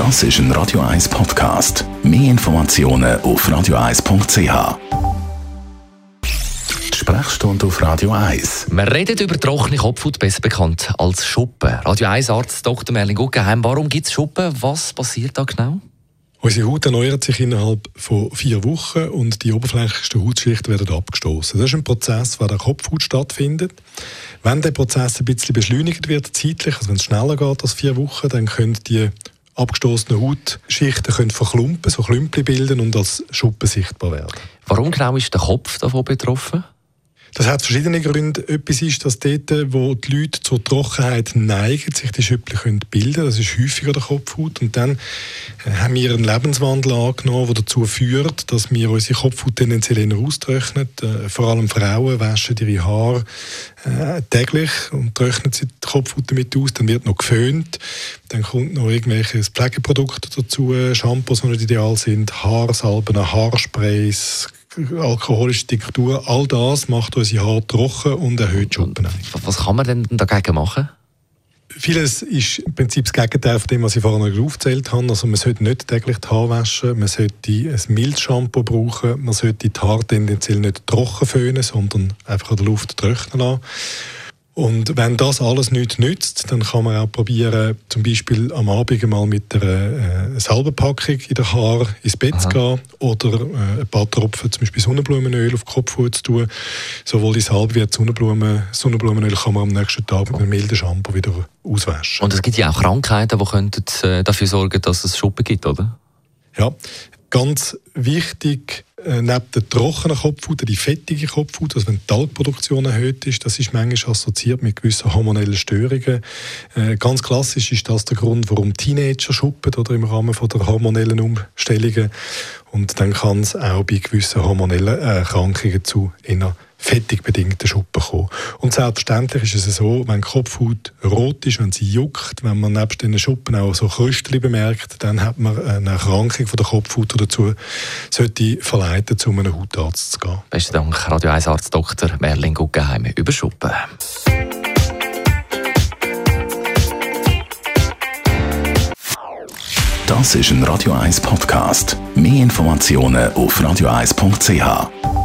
Das ist ein Radio 1 Podcast. Mehr Informationen auf radio1.ch. Die Sprechstunde auf Radio 1. Wir reden über trockene Kopfhaut, besser bekannt als Schuppen. Radio 1 Arzt Dr. Merlin Guggenheim, warum gibt es Schuppen? Was passiert da genau? Unsere Haut erneuert sich innerhalb von vier Wochen und die oberflächlichsten Hautschichten werden abgestoßen. Das ist ein Prozess, der der Kopfhaut stattfindet. Wenn der Prozess ein bisschen beschleunigt wird, zeitlich, also wenn es schneller geht als vier Wochen, dann können die abgestoßenen Hautschichten können verklumpen, so Klümpel bilden und als Schuppen sichtbar werden. Warum genau ist der Kopf davon betroffen? Das hat verschiedene Gründe. Etwas ist, dass dort, wo die Leute zur Trockenheit neigen, sich die Schüppel können bilden Das ist häufiger der Kopfhaut. Und dann äh, haben wir einen Lebenswandel angenommen, der dazu führt, dass wir unsere Kopfhaut tendenziell eher austrocknen. Äh, vor allem Frauen waschen ihre Haare äh, täglich und trocknen sie die Kopfhaut damit aus. Dann wird noch geföhnt. Dann kommt noch irgendwelche Pflegeprodukte dazu, Shampoos, die nicht ideal sind, Haarsalben, Haarsprays, alkoholische Diktatur, all das macht unsere Haare trocken und erhöht Schuppen. Was kann man denn dagegen machen? Vieles ist im Prinzip das Gegenteil von dem, was ich vorhin aufgezählt habe. Also man sollte nicht täglich die Haare waschen, man sollte ein Milchshampoo brauchen, man sollte die Haare tendenziell nicht trocken föhnen, sondern einfach an der Luft trocknen lassen. Und wenn das alles nichts nützt, dann kann man auch probieren, zum Beispiel am Abend mal mit einer äh, Salbenpackung in der Haar ins Bett Aha. zu gehen oder äh, ein paar Tropfen zum Beispiel Sonnenblumenöl auf die Kopfhaut zu tun. Sowohl die Salbe wie die Sonnenblumen, Sonnenblumenöl kann man am nächsten Tag mit einem milden Shampoo wieder auswaschen. Und es gibt ja auch Krankheiten, die könnten, äh, dafür sorgen dass es Schuppen gibt, oder? Ja, ganz wichtig neben der trockenen Kopfhaut, die fettige Kopfhaut, also wenn die Talgproduktion erhöht ist, das ist manchmal assoziiert mit gewissen hormonellen Störungen. Äh, ganz klassisch ist das der Grund, warum Teenager schuppen oder im Rahmen von der hormonellen Umstellungen. Und dann kann es auch bei gewissen hormonellen Erkrankungen zu einer fettig bedingten Schuppen kommen. Und selbstverständlich ist es so, wenn die Kopfhaut rot ist, wenn sie juckt, wenn man nebst den Schuppen auch so Krüstchen bemerkt, dann hat man eine Erkrankung von der Kopfhaut, die dazu sollte verleiten, zu einem Hautarzt zu gehen. Besten Dank, Radio 1 Arzt Dr. Merlin Guggenheim über Schuppen. Das ist ein Radio 1 Podcast. Mehr Informationen auf radio1.ch.